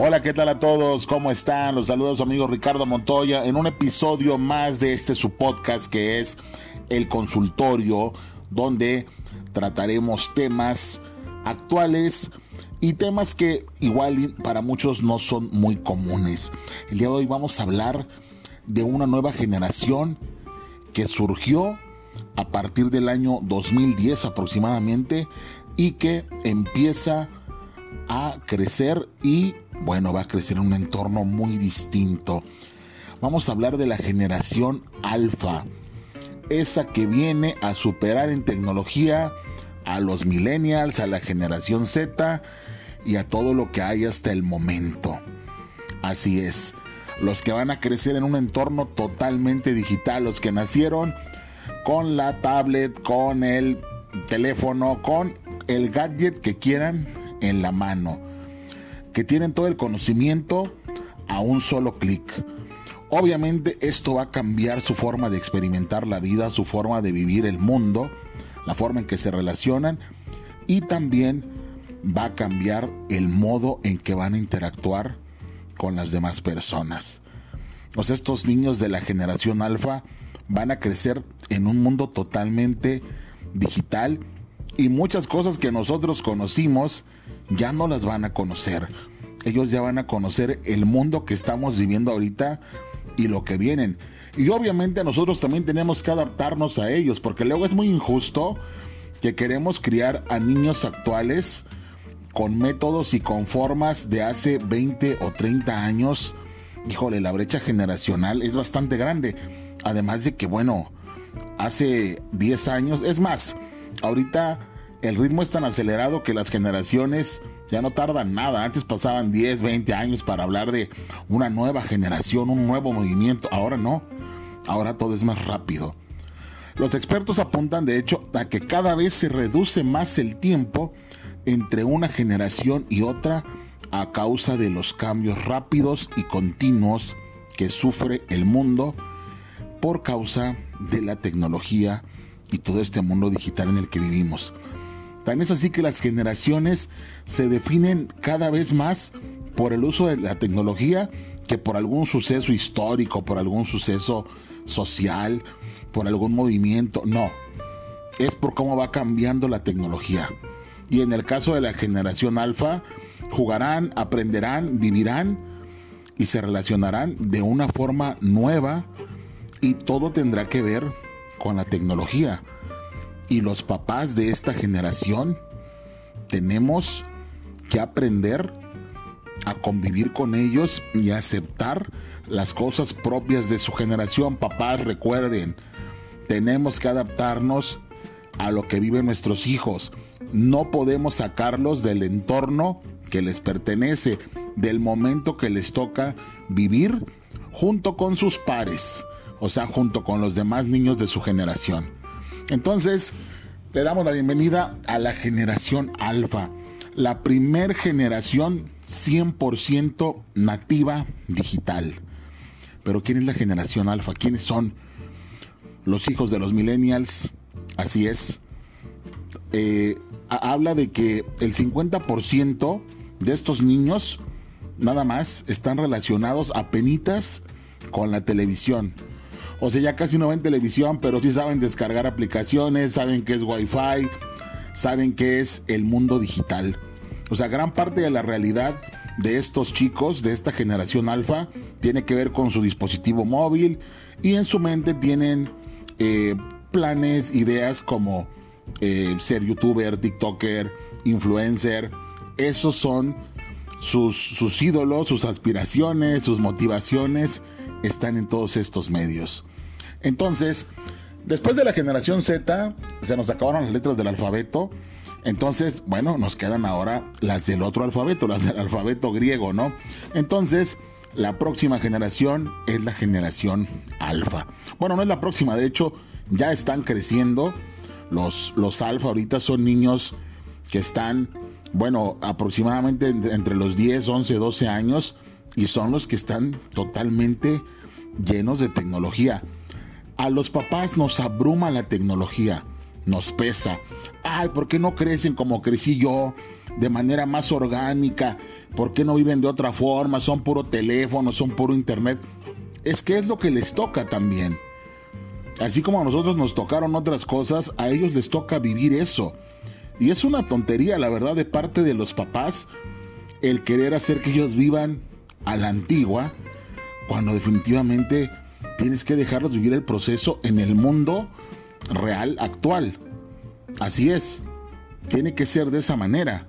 Hola, ¿qué tal a todos? ¿Cómo están? Los saludos amigo Ricardo Montoya en un episodio más de este su podcast que es El Consultorio, donde trataremos temas actuales y temas que igual para muchos no son muy comunes. El día de hoy vamos a hablar de una nueva generación que surgió a partir del año 2010 aproximadamente y que empieza a crecer y bueno, va a crecer en un entorno muy distinto. Vamos a hablar de la generación alfa, esa que viene a superar en tecnología a los millennials, a la generación Z y a todo lo que hay hasta el momento. Así es, los que van a crecer en un entorno totalmente digital, los que nacieron con la tablet, con el teléfono, con el gadget que quieran en la mano que tienen todo el conocimiento a un solo clic. Obviamente esto va a cambiar su forma de experimentar la vida, su forma de vivir el mundo, la forma en que se relacionan y también va a cambiar el modo en que van a interactuar con las demás personas. Sea, estos niños de la generación alfa van a crecer en un mundo totalmente digital y muchas cosas que nosotros conocimos ya no las van a conocer. Ellos ya van a conocer el mundo que estamos viviendo ahorita y lo que vienen. Y obviamente nosotros también tenemos que adaptarnos a ellos, porque luego es muy injusto que queremos criar a niños actuales con métodos y con formas de hace 20 o 30 años. Híjole, la brecha generacional es bastante grande. Además de que, bueno, hace 10 años, es más, ahorita el ritmo es tan acelerado que las generaciones ya no tardan nada. Antes pasaban 10, 20 años para hablar de una nueva generación, un nuevo movimiento. Ahora no. Ahora todo es más rápido. Los expertos apuntan de hecho a que cada vez se reduce más el tiempo entre una generación y otra a causa de los cambios rápidos y continuos que sufre el mundo por causa de la tecnología y todo este mundo digital en el que vivimos. Tan es así que las generaciones se definen cada vez más por el uso de la tecnología que por algún suceso histórico, por algún suceso social, por algún movimiento. No, es por cómo va cambiando la tecnología. Y en el caso de la generación alfa, jugarán, aprenderán, vivirán y se relacionarán de una forma nueva y todo tendrá que ver con la tecnología y los papás de esta generación tenemos que aprender a convivir con ellos y aceptar las cosas propias de su generación. Papás, recuerden, tenemos que adaptarnos a lo que viven nuestros hijos. No podemos sacarlos del entorno que les pertenece, del momento que les toca vivir junto con sus pares, o sea, junto con los demás niños de su generación. Entonces, le damos la bienvenida a la generación alfa, la primer generación 100% nativa digital. Pero ¿quién es la generación alfa? ¿Quiénes son los hijos de los millennials? Así es. Eh, habla de que el 50% de estos niños nada más están relacionados a penitas con la televisión. O sea, ya casi no ven televisión, pero sí saben descargar aplicaciones, saben qué es Wi-Fi, saben qué es el mundo digital. O sea, gran parte de la realidad de estos chicos, de esta generación alfa, tiene que ver con su dispositivo móvil y en su mente tienen eh, planes, ideas como eh, ser youtuber, tiktoker, influencer. Esos son sus, sus ídolos, sus aspiraciones, sus motivaciones están en todos estos medios. Entonces, después de la generación Z, se nos acabaron las letras del alfabeto. Entonces, bueno, nos quedan ahora las del otro alfabeto, las del alfabeto griego, ¿no? Entonces, la próxima generación es la generación alfa. Bueno, no es la próxima, de hecho, ya están creciendo. Los, los alfa ahorita son niños que están, bueno, aproximadamente entre los 10, 11, 12 años y son los que están totalmente llenos de tecnología. A los papás nos abruma la tecnología, nos pesa. Ay, ¿por qué no crecen como crecí yo? de manera más orgánica? ¿Por qué no viven de otra forma? Son puro teléfono, son puro internet. Es que es lo que les toca también. Así como a nosotros nos tocaron otras cosas, a ellos les toca vivir eso. Y es una tontería, la verdad, de parte de los papás el querer hacer que ellos vivan a la antigua, cuando definitivamente tienes que dejarlos vivir el proceso en el mundo real actual. Así es, tiene que ser de esa manera.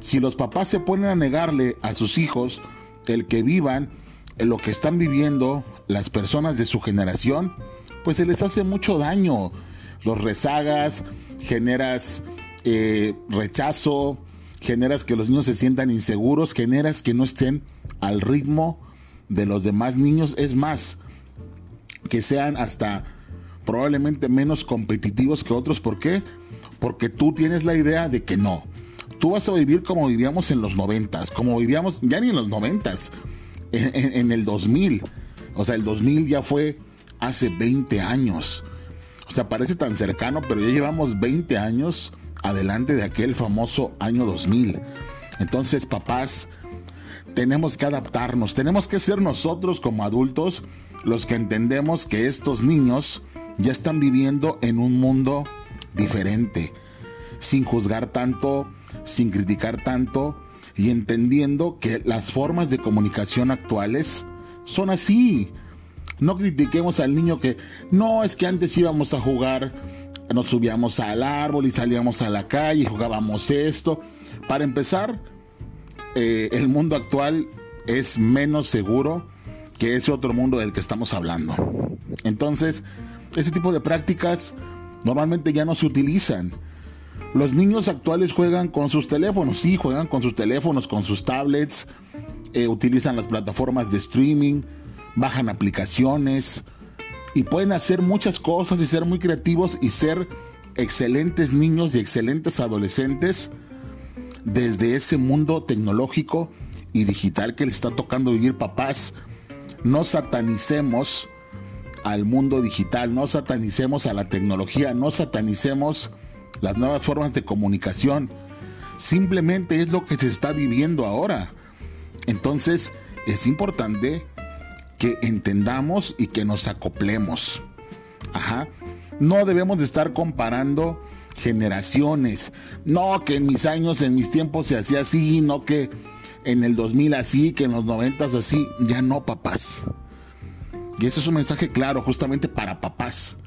Si los papás se ponen a negarle a sus hijos el que vivan lo que están viviendo las personas de su generación, pues se les hace mucho daño. Los rezagas, generas eh, rechazo, generas que los niños se sientan inseguros, generas que no estén al ritmo de los demás niños. Es más, que sean hasta probablemente menos competitivos que otros. ¿Por qué? Porque tú tienes la idea de que no. Tú vas a vivir como vivíamos en los noventas, como vivíamos ya ni en los noventas, en, en el 2000. O sea, el 2000 ya fue hace 20 años. O sea, parece tan cercano, pero ya llevamos 20 años adelante de aquel famoso año 2000. Entonces, papás, tenemos que adaptarnos, tenemos que ser nosotros como adultos los que entendemos que estos niños ya están viviendo en un mundo diferente, sin juzgar tanto, sin criticar tanto y entendiendo que las formas de comunicación actuales son así. No critiquemos al niño que no es que antes íbamos a jugar, nos subíamos al árbol y salíamos a la calle y jugábamos esto. Para empezar, eh, el mundo actual es menos seguro que ese otro mundo del que estamos hablando. Entonces, ese tipo de prácticas normalmente ya no se utilizan. Los niños actuales juegan con sus teléfonos, sí, juegan con sus teléfonos, con sus tablets, eh, utilizan las plataformas de streaming, bajan aplicaciones y pueden hacer muchas cosas y ser muy creativos y ser excelentes niños y excelentes adolescentes desde ese mundo tecnológico y digital que les está tocando vivir papás. No satanicemos al mundo digital, no satanicemos a la tecnología, no satanicemos las nuevas formas de comunicación. Simplemente es lo que se está viviendo ahora. Entonces es importante que entendamos y que nos acoplemos. Ajá. No debemos de estar comparando generaciones. No que en mis años, en mis tiempos se hacía así, no que en el 2000 así, que en los 90 así. Ya no, papás. Y ese es un mensaje claro justamente para papás.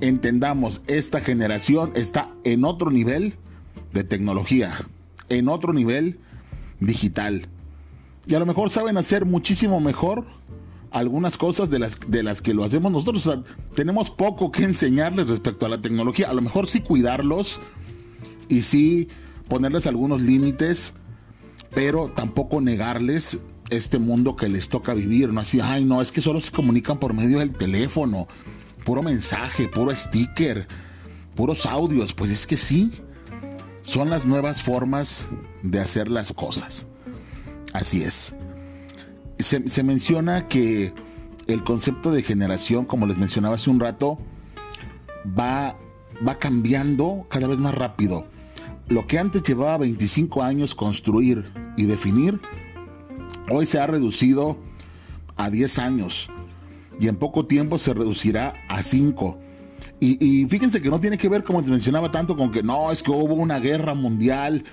Entendamos, esta generación está en otro nivel de tecnología, en otro nivel digital. Y a lo mejor saben hacer muchísimo mejor algunas cosas de las, de las que lo hacemos nosotros. Tenemos poco que enseñarles respecto a la tecnología. A lo mejor sí cuidarlos y sí ponerles algunos límites, pero tampoco negarles este mundo que les toca vivir. No así, ay, no, es que solo se comunican por medio del teléfono, puro mensaje, puro sticker, puros audios. Pues es que sí, son las nuevas formas de hacer las cosas. Así es se, menciona que el concepto de generación, como les mencionaba hace un rato, va, va cambiando cada vez más rápido. Lo que antes llevaba 25 años construir y definir, hoy se ha reducido a 10 años y en poco tiempo se reducirá a 5. Y, y, fíjense que no tiene que ver, como les mencionaba, tanto con que no, es que hubo una guerra mundial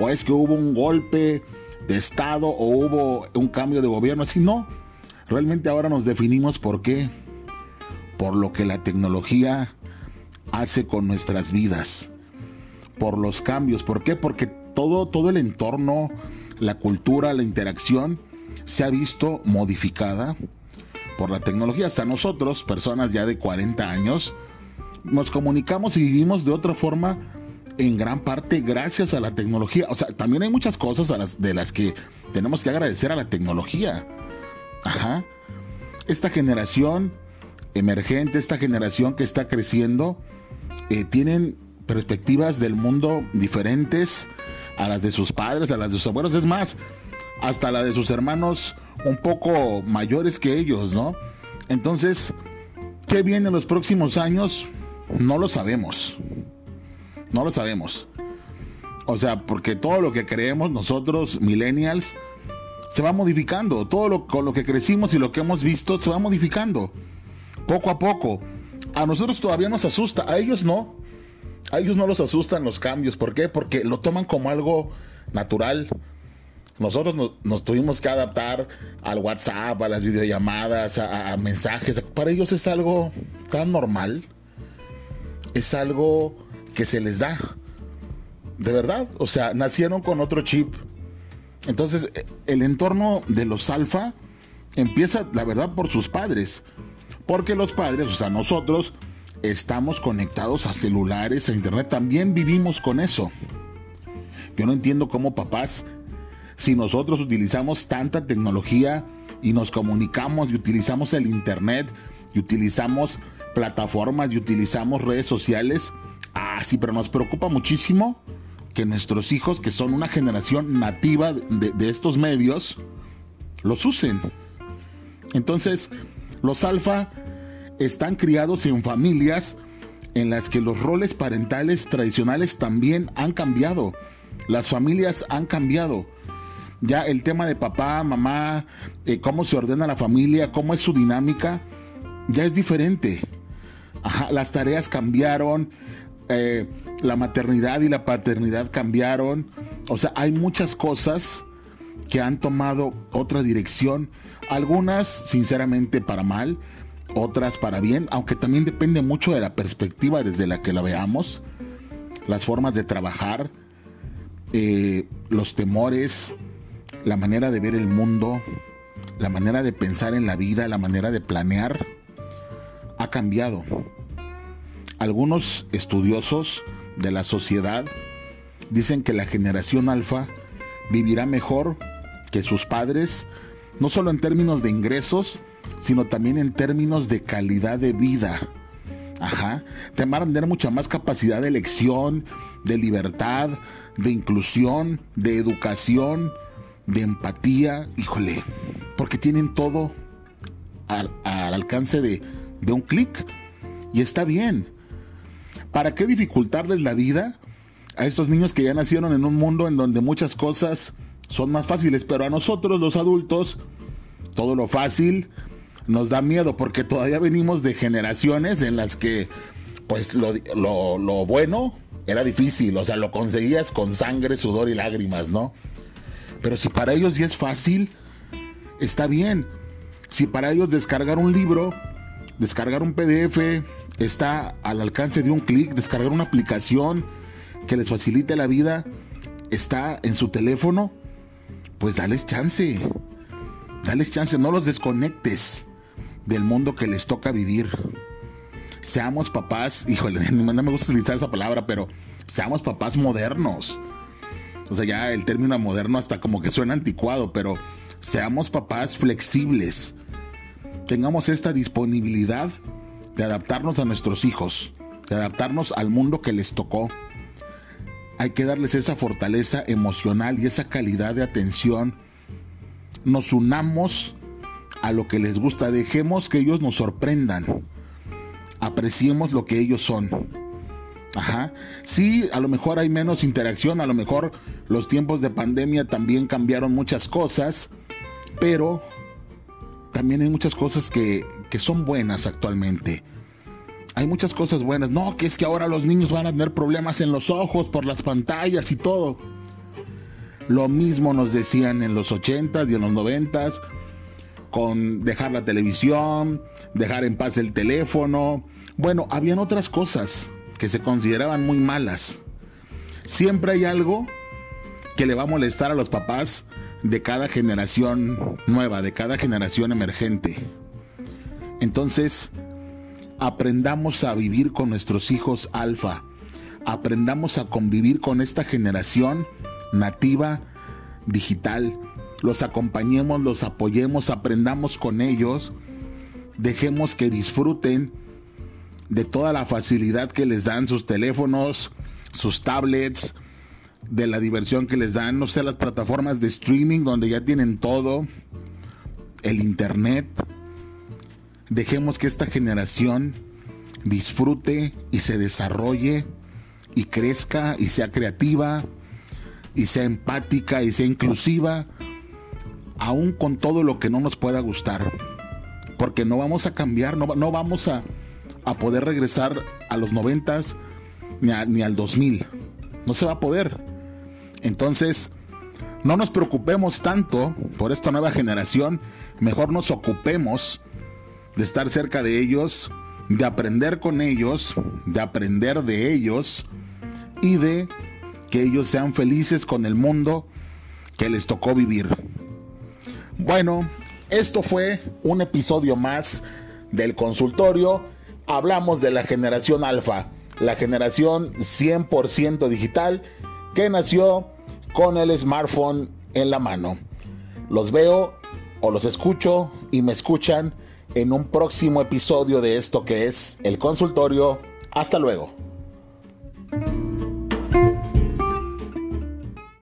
o es que hubo un golpe Estado o hubo un cambio de gobierno, así no. Realmente ahora nos definimos por qué. Por lo que la tecnología hace con nuestras vidas. Por los cambios. ¿Por qué? Porque todo, todo el entorno, la cultura, la interacción se ha visto modificada por la tecnología. Hasta nosotros, personas ya de 40 años, nos comunicamos y vivimos de otra forma en gran parte gracias a la tecnología. O sea, también hay muchas cosas de las que tenemos que agradecer a la tecnología. Ajá. Esta generación emergente, esta generación que está creciendo, eh, tienen perspectivas del mundo diferentes a las de sus padres, a las de sus abuelos. Es más, hasta la de sus hermanos un poco mayores que ellos, ¿no? Entonces, ¿qué viene en los próximos años? No lo sabemos. No lo sabemos. O sea, porque todo lo que creemos nosotros, millennials, se va modificando. Todo lo, con lo que crecimos y lo que hemos visto se va modificando. Poco a poco. A nosotros todavía nos asusta, a ellos no. A ellos no los asustan los cambios. ¿Por qué? Porque lo toman como algo natural. Nosotros nos, tuvimos que adaptar al WhatsApp, a las videollamadas, a, mensajes. Para ellos es algo tan normal. Es algo que se les da. De verdad. O sea, nacieron con otro chip. Entonces, el entorno de los alfa empieza, la verdad, por sus padres. Porque los padres, o sea, nosotros, estamos conectados a celulares, a internet. También vivimos con eso. Yo no entiendo cómo papás si nosotros utilizamos tanta tecnología y nos comunicamos y utilizamos el Internet y utilizamos plataformas y utilizamos redes sociales, ah, sí, pero nos preocupa muchísimo que nuestros hijos, que son una generación nativa de, estos medios, los usen. Entonces, los alfa están criados en familias en las que los roles parentales tradicionales también han cambiado. Las familias han cambiado ya el tema de papá, mamá, eh, cómo se ordena la familia, cómo es su dinámica, ya es diferente. las tareas cambiaron, eh, la maternidad y la paternidad cambiaron. O sea, hay muchas cosas que han tomado otra dirección. Algunas, sinceramente, para mal, otras para bien, aunque también depende mucho de la perspectiva desde la que la veamos, las formas de trabajar, eh, los temores, la manera de ver el mundo, la manera de pensar en la vida, la manera de planear, ha cambiado. Algunos estudiosos de la sociedad dicen que la generación alfa vivirá mejor que sus padres, no solo en términos de ingresos, sino también en términos de calidad de vida. Ajá, te van a tener mucha más capacidad de elección, de libertad, de inclusión, de educación, de empatía, híjole, porque tienen todo al, alcance de, de un clic y está bien. ¿Para qué dificultarles la vida a estos niños que ya nacieron en un mundo en donde muchas cosas son más fáciles? Pero a nosotros los adultos, todo lo fácil nos da miedo porque todavía venimos de generaciones en las que pues lo, lo, bueno era difícil, o sea, lo conseguías con sangre, sudor y lágrimas, ¿no? Pero si para ellos ya es fácil, está bien. Si para ellos descargar un libro, descargar un PDF, está al alcance de un clic, descargar una aplicación que les facilite la vida, está en su teléfono, pues dales chance. Dales chance, no los desconectes del mundo que les toca vivir. Seamos papás, híjole, no me gusta utilizar esa palabra, pero seamos papás modernos. O sea, ya el término moderno hasta como que suena anticuado, pero seamos papás flexibles. Tengamos esta disponibilidad de adaptarnos a nuestros hijos, de adaptarnos al mundo que les tocó. Hay que darles esa fortaleza emocional y esa calidad de atención. Nos unamos a lo que les gusta, dejemos que ellos nos sorprendan. Apreciemos lo que ellos son. Ajá. Sí, a lo mejor hay menos interacción, a lo mejor los tiempos de pandemia también cambiaron muchas cosas, pero también hay muchas cosas que, que son buenas actualmente. Hay muchas cosas buenas. No, que es que ahora los niños van a tener problemas en los ojos por las pantallas y todo. Lo mismo nos decían en los 80s y en los 90s con dejar la televisión, dejar en paz el teléfono. Bueno, habían otras cosas que se consideraban muy malas. Siempre hay algo que le va a molestar a los papás de cada generación nueva, de cada generación emergente. Entonces, aprendamos a vivir con nuestros hijos alfa, aprendamos a convivir con esta generación nativa digital, los acompañemos, los apoyemos, aprendamos con ellos, dejemos que disfruten de toda la facilidad que les dan sus teléfonos, sus tablets, de la diversión que les dan, no sé, las plataformas de streaming donde ya tienen todo, el internet. Dejemos que esta generación disfrute y se desarrolle y crezca y sea creativa y sea empática y sea inclusiva, aún con todo lo que no nos pueda gustar. Porque no vamos a cambiar, no, vamos a, a, poder regresar a los noventas ni, ni al 2000. No se va a poder. Entonces, no nos preocupemos tanto por esta nueva generación, mejor nos ocupemos de estar cerca de ellos, de aprender con ellos, de aprender de ellos y de que ellos sean felices con el mundo que les tocó vivir. Bueno, esto fue un episodio más del consultorio. Hablamos de la generación alfa, la generación 100% digital que nació con el smartphone en la mano. Los veo o los escucho y me escuchan en un próximo episodio de esto que es el consultorio. Hasta luego.